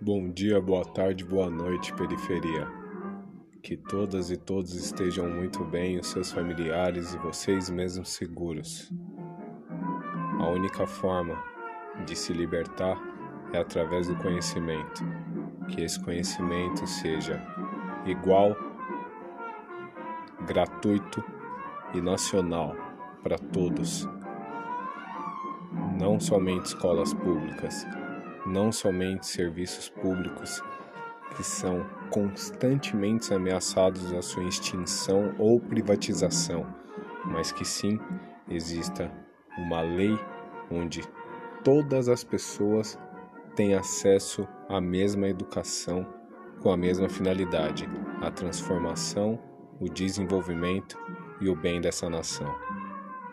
Bom dia, boa tarde, boa noite, periferia. Que todas e todos estejam muito bem, os seus familiares e vocês mesmos seguros. A única forma de se libertar é através do conhecimento. Que esse conhecimento seja igual, gratuito e nacional para todos. Não somente escolas públicas, não somente serviços públicos que são constantemente ameaçados à sua extinção ou privatização, mas que sim exista uma lei onde todas as pessoas têm acesso à mesma educação com a mesma finalidade, a transformação, o desenvolvimento e o bem dessa nação.